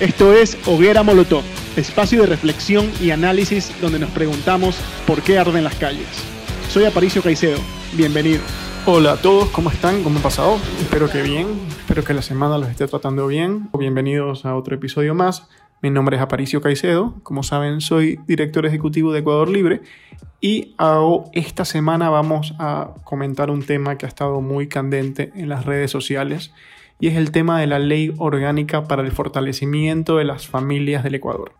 Esto es Hoguera Molotov, espacio de reflexión y análisis donde nos preguntamos por qué arden las calles. Soy Aparicio Caicedo, bienvenido. Hola a todos, ¿cómo están? ¿Cómo han pasado? Espero que bien, espero que la semana los esté tratando bien. Bienvenidos a otro episodio más. Mi nombre es Aparicio Caicedo, como saben soy director ejecutivo de Ecuador Libre y esta semana vamos a comentar un tema que ha estado muy candente en las redes sociales y es el tema de la ley orgánica para el fortalecimiento de las familias del Ecuador.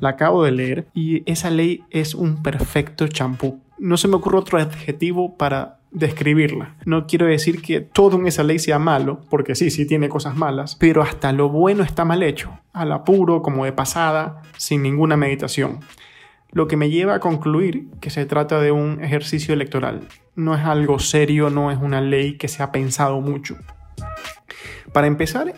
La acabo de leer y esa ley es un perfecto champú. No se me ocurre otro adjetivo para describirla. No quiero decir que todo en esa ley sea malo, porque sí, sí tiene cosas malas, pero hasta lo bueno está mal hecho, al apuro, como de pasada, sin ninguna meditación. Lo que me lleva a concluir que se trata de un ejercicio electoral. No es algo serio, no es una ley que se ha pensado mucho. Para empezar,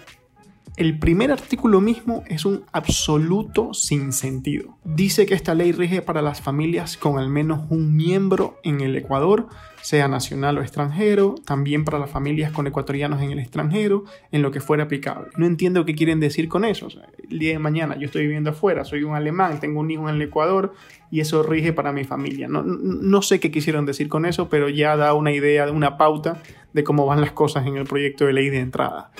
el primer artículo mismo es un absoluto sinsentido. Dice que esta ley rige para las familias con al menos un miembro en el Ecuador, sea nacional o extranjero, también para las familias con ecuatorianos en el extranjero, en lo que fuera aplicable. No entiendo qué quieren decir con eso. el día de mañana yo estoy viviendo afuera, soy un alemán, tengo un hijo en el Ecuador y eso rige para mi familia. No, sé qué quisieron decir con eso, pero ya da una idea, una pauta de cómo van las cosas en el proyecto de ley de entrada.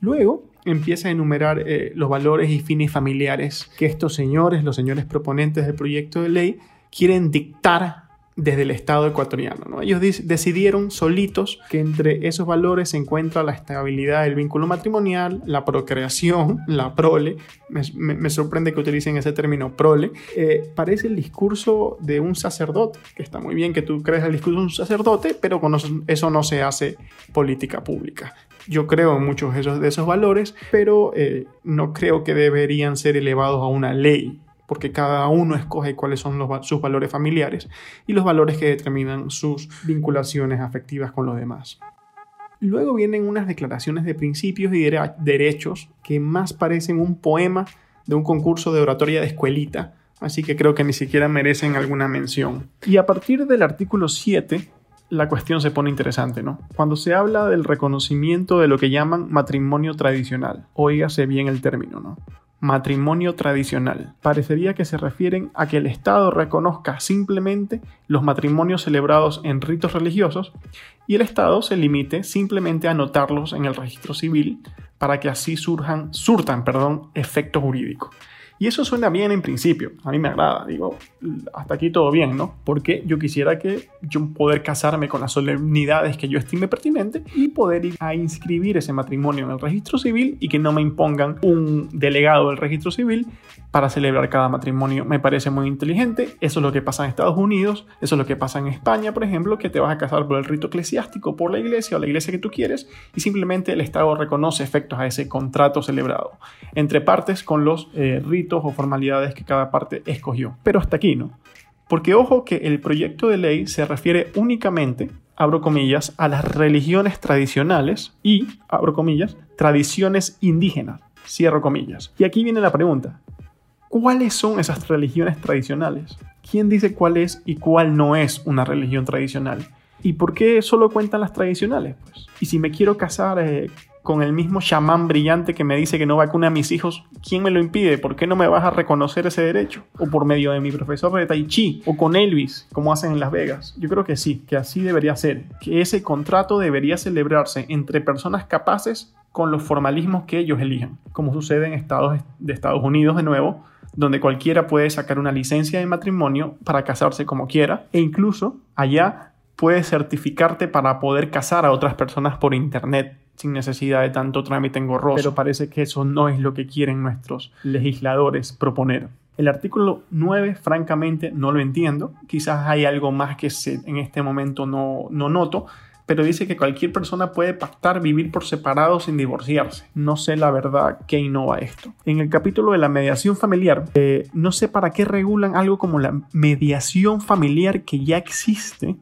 Luego, empieza a enumerar eh, los valores y fines familiares que estos señores, los señores proponentes del proyecto de ley, quieren dictar desde el Estado ecuatoriano. ¿no? Ellos decidieron solitos que entre esos valores se encuentra la estabilidad del vínculo matrimonial, la procreación, la prole. Me, sorprende que utilicen ese término prole. Eh, parece el discurso de un sacerdote, que está muy bien que tú crees el discurso de un sacerdote, pero con eso no se hace política pública. Yo creo en muchos de esos, de esos valores, pero eh, no creo que deberían ser elevados a una ley porque cada uno escoge cuáles son sus valores familiares y los valores que determinan sus vinculaciones afectivas con los demás. Luego vienen unas declaraciones de principios y derechos que más parecen un poema de un concurso de oratoria de escuelita, así que creo que ni siquiera merecen alguna mención. Y a partir del artículo 7, la cuestión se pone interesante, ¿no? Cuando se habla del reconocimiento de lo que llaman matrimonio tradicional, oígase bien el término, ¿no? Matrimonio tradicional. Parecería que se refieren a que el Estado reconozca simplemente los matrimonios celebrados en ritos religiosos y el Estado se limite simplemente a anotarlos en el registro civil para que así surjan, surtan perdón, efecto jurídico. Y eso suena bien en principio, a mí me agrada, digo, hasta aquí todo bien, ¿no? Porque yo quisiera que yo poder casarme con las solemnidades que yo estime pertinente y poder ir a inscribir ese matrimonio en el registro civil y que no me impongan un delegado del registro civil para celebrar cada matrimonio. Me parece muy inteligente, eso es lo que pasa en Estados Unidos, eso es lo que pasa en España, por ejemplo, que te vas a casar por el rito eclesiástico, por la iglesia o la iglesia que tú quieres y simplemente el Estado reconoce efectos a ese contrato celebrado entre partes con los eh, ritos o formalidades que cada parte escogió. Pero hasta aquí, ¿no? Porque ojo que el proyecto de ley se refiere únicamente, abro comillas, a las religiones tradicionales y, abro comillas, tradiciones indígenas, cierro comillas. Y aquí viene la pregunta, ¿cuáles son esas religiones tradicionales? ¿Quién dice cuál es y cuál no es una religión tradicional? ¿Y por qué solo cuentan las tradicionales? Pues? Y si me quiero casar eh, con el mismo chamán brillante que me dice que no vacune a mis hijos, ¿quién me lo impide? ¿Por qué no me vas a reconocer ese derecho? O por medio de mi profesor de Tai Chi, o con Elvis, como hacen en Las Vegas. Yo creo que sí, que así debería ser, que ese contrato debería celebrarse entre personas capaces con los formalismos que ellos elijan, como sucede en estados de Estados Unidos de nuevo, donde cualquiera puede sacar una licencia de matrimonio para casarse como quiera, e incluso allá puedes certificarte para poder casar a otras personas por internet sin necesidad de tanto trámite engorroso. Pero parece que eso no es lo que quieren nuestros legisladores proponer. El artículo 9, francamente, no lo entiendo. Quizás hay algo más que en este momento no, no noto, pero dice que cualquier persona puede pactar vivir por separado sin divorciarse. No sé la verdad qué innova esto. En el capítulo de la mediación familiar, eh, no sé para qué regulan algo como la mediación familiar que ya existe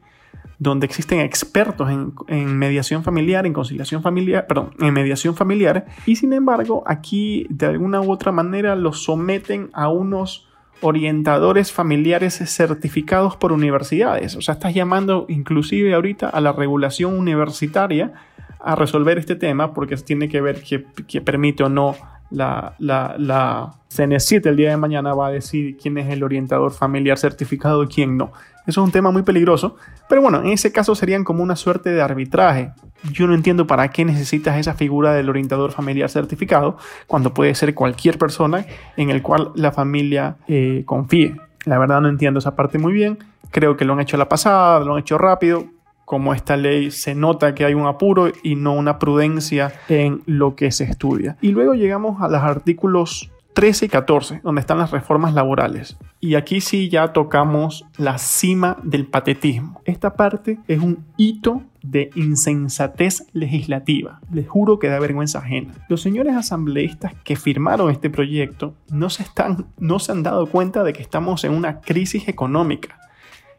donde existen expertos en, mediación familiar, en conciliación familiar, perdón, en mediación familiar, y sin embargo aquí de alguna u otra manera los someten a unos orientadores familiares certificados por universidades. O sea, estás llamando inclusive ahorita a la regulación universitaria a resolver este tema porque tiene que ver que, que permite o no la, la, CNCIT el día de mañana va a decir quién es el orientador familiar certificado y quién no. Eso es un tema muy peligroso, pero bueno, en ese caso serían como una suerte de arbitraje. Yo no entiendo para qué necesitas esa figura del orientador familiar certificado cuando puede ser cualquier persona en el cual la familia eh, confíe. La verdad no entiendo esa parte muy bien. Creo que lo han hecho a la pasada, lo han hecho rápido. Como esta ley se nota que hay un apuro y no una prudencia en lo que se estudia. Y luego llegamos a los artículos 13 y 14, donde están las reformas laborales. Y aquí sí ya tocamos la cima del patetismo. Esta parte es un hito de insensatez legislativa. Les juro que da vergüenza ajena. Los señores asambleístas que firmaron este proyecto no se, están, no se han dado cuenta de que estamos en una crisis económica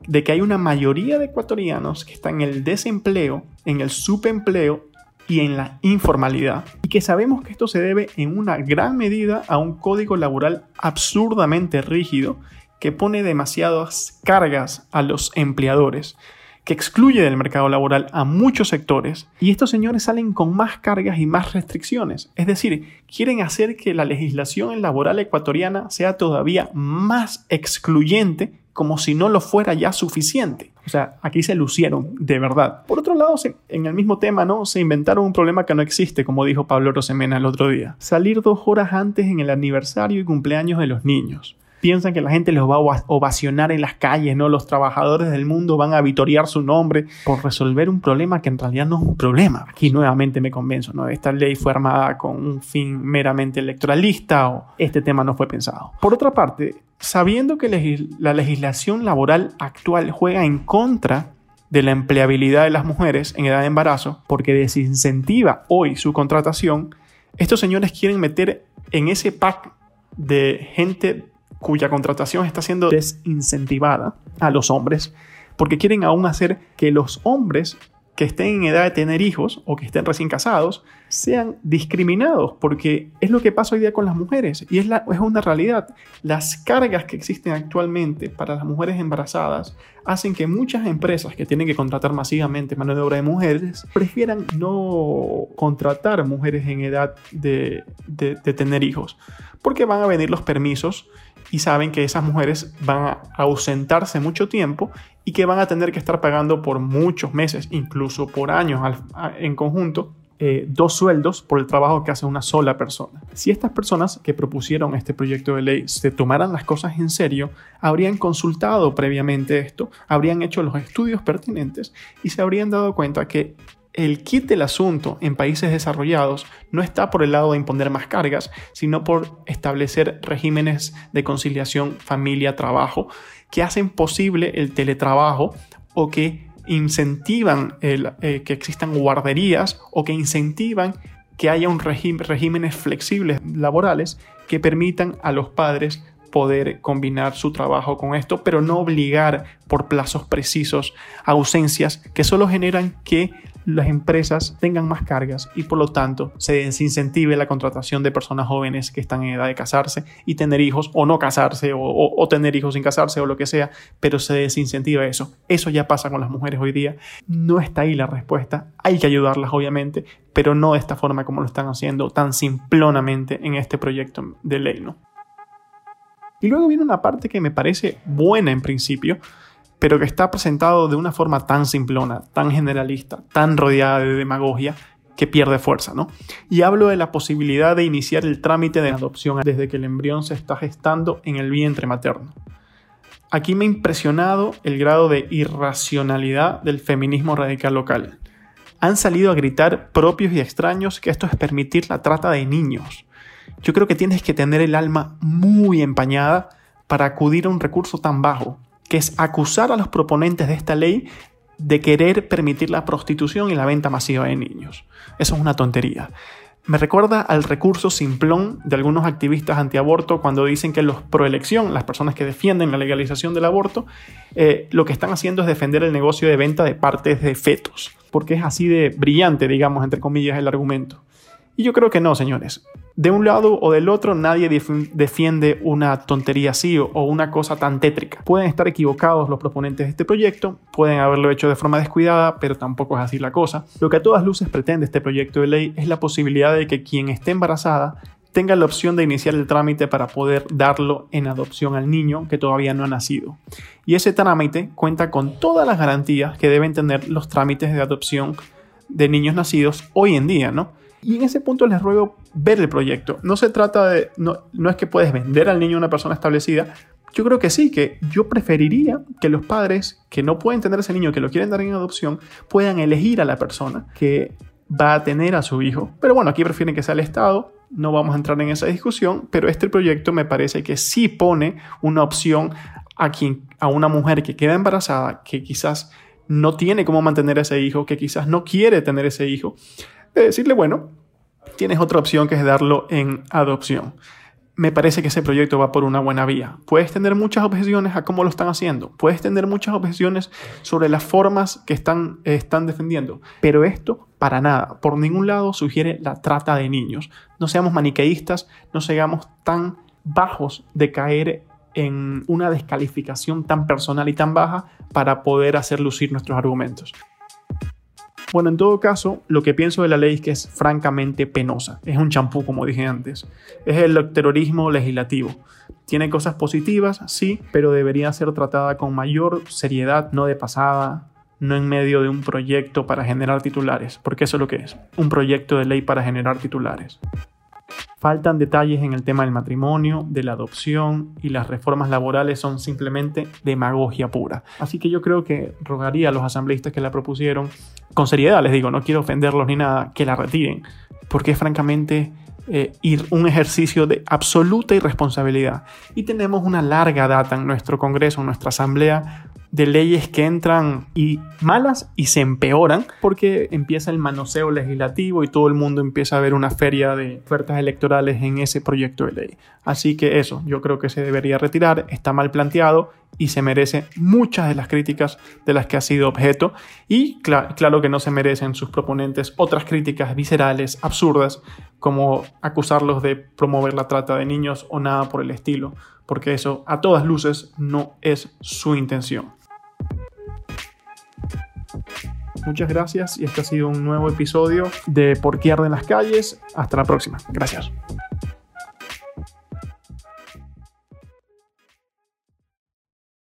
de que hay una mayoría de ecuatorianos que están en el desempleo, en el subempleo y en la informalidad. Y que sabemos que esto se debe en una gran medida a un código laboral absurdamente rígido que pone demasiadas cargas a los empleadores, que excluye del mercado laboral a muchos sectores y estos señores salen con más cargas y más restricciones. Es decir, quieren hacer que la legislación laboral ecuatoriana sea todavía más excluyente como si no lo fuera ya suficiente. O sea, aquí se lucieron, de verdad. Por otro lado, en el mismo tema, ¿no? Se inventaron un problema que no existe, como dijo Pablo Rosemena el otro día. Salir dos horas antes en el aniversario y cumpleaños de los niños piensan que la gente los va a ovacionar en las calles, ¿no? Los trabajadores del mundo van a vitorear su nombre por resolver un problema que en realidad no es un problema. Aquí nuevamente me convenzo, ¿no? Esta ley fue armada con un fin meramente electoralista o este tema no fue pensado. Por otra parte, sabiendo que la legislación laboral actual juega en contra de la empleabilidad de las mujeres en edad de embarazo porque desincentiva hoy su contratación, estos señores quieren meter en ese pack de gente cuya contratación está siendo desincentivada a los hombres porque quieren aún hacer que los hombres que estén en edad de tener hijos o que estén recién casados sean discriminados, porque es lo que pasa hoy día con las mujeres y es, es una realidad. Las cargas que existen actualmente para las mujeres embarazadas hacen que muchas empresas que tienen que contratar masivamente mano de obra de mujeres prefieran no contratar mujeres en edad de, de tener hijos, porque van a venir los permisos y saben que esas mujeres van a ausentarse mucho tiempo y que van a tener que estar pagando por muchos meses, incluso por años en conjunto, eh, dos sueldos por el trabajo que hace una sola persona. Si estas personas que propusieron este proyecto de ley se tomaran las cosas en serio, habrían consultado previamente esto, habrían hecho los estudios pertinentes y se habrían dado cuenta que el kit del asunto en países desarrollados no está por el lado de imponer más cargas, sino por establecer regímenes de conciliación familia-trabajo que hacen posible el teletrabajo o que incentivan eh, que existan guarderías o que incentivan que haya un regímenes flexibles laborales que permitan a los padres poder combinar su trabajo con esto, pero no obligar por plazos precisos ausencias que solo generan que las empresas tengan más cargas y por lo tanto se desincentive la contratación de personas jóvenes que están en edad de casarse y tener hijos o no casarse o, tener hijos sin casarse o lo que sea, pero se desincentiva eso. Eso ya pasa con las mujeres hoy día. No está ahí la respuesta. Hay que ayudarlas obviamente, pero no de esta forma como lo están haciendo tan simplonamente en este proyecto de ley, ¿no? Y luego viene una parte que me parece buena en principio, pero que está presentado de una forma tan simplona, tan generalista, tan rodeada de demagogia, que pierde fuerza, ¿no? Y hablo de la posibilidad de iniciar el trámite de adopción desde que el embrión se está gestando en el vientre materno. Aquí me ha impresionado el grado de irracionalidad del feminismo radical local. Han salido a gritar propios y extraños que esto es permitir la trata de niños. Yo creo que tienes que tener el alma muy empañada para acudir a un recurso tan bajo, que es acusar a los proponentes de esta ley de querer permitir la prostitución y la venta masiva de niños. Eso es una tontería. Me recuerda al recurso simplón de algunos activistas antiaborto cuando dicen que los proelección, las personas que defienden la legalización del aborto, eh, lo que están haciendo es defender el negocio de venta de partes de fetos, porque es así de brillante, digamos, entre comillas, el argumento. Y yo creo que no, señores. De un lado o del otro nadie defiende una tontería así o una cosa tan tétrica. Pueden estar equivocados los proponentes de este proyecto, pueden haberlo hecho de forma descuidada, pero tampoco es así la cosa. Lo que a todas luces pretende este proyecto de ley es la posibilidad de que quien esté embarazada tenga la opción de iniciar el trámite para poder darlo en adopción al niño que todavía no ha nacido. Y ese trámite cuenta con todas las garantías que deben tener los trámites de adopción de niños nacidos hoy en día, ¿no? Y en ese punto les ruego ver el proyecto. No se trata de, no, no es que puedes vender al niño a una persona establecida, yo creo que sí, que yo preferiría que los padres que no pueden tener ese niño, que lo quieren dar en adopción, puedan elegir a la persona que va a tener a su hijo. Pero bueno, aquí prefieren que sea el Estado, no vamos a entrar en esa discusión, pero este proyecto me parece que sí pone una opción a, quien, a una mujer que queda embarazada, que quizás no tiene cómo mantener ese hijo, que quizás no quiere tener ese hijo, de decirle, bueno, tienes otra opción que es darlo en adopción me parece que ese proyecto va por una buena vía. Puedes tener muchas objeciones a cómo lo están haciendo, puedes tener muchas objeciones sobre las formas que están, están defendiendo, pero esto para nada, por ningún lado sugiere la trata de niños. No seamos maniqueístas, no seamos tan bajos de caer en una descalificación tan personal y tan baja para poder hacer lucir nuestros argumentos. Bueno, en todo caso, lo que pienso de la ley es que es francamente penosa. Es un champú, como dije antes. Es el terrorismo legislativo. Tiene cosas positivas, sí, pero debería ser tratada con mayor seriedad, no de pasada, no en medio de un proyecto para generar titulares, porque eso es lo que es, un proyecto de ley para generar titulares. Faltan detalles en el tema del matrimonio, de la adopción y las reformas laborales son simplemente demagogia pura. Así que yo creo que rogaría a los asambleístas que la propusieron, con seriedad les digo, no quiero ofenderlos ni nada, que la retiren, porque es francamente eh, un ejercicio de absoluta irresponsabilidad. Y tenemos una larga data en nuestro Congreso, en nuestra Asamblea, de leyes que entran y malas y se empeoran porque empieza el manoseo legislativo y todo el mundo empieza a ver una feria de ofertas electorales en ese proyecto de ley. Así que eso, yo creo que se debería retirar, está mal planteado y se merece muchas de las críticas de las que ha sido objeto y claro que no se merecen sus proponentes otras críticas viscerales, absurdas, como acusarlos de promover la trata de niños o nada por el estilo, porque eso a todas luces no es su intención. Muchas gracias y este ha sido un nuevo episodio de Por qué arden las calles. Hasta la próxima. Gracias.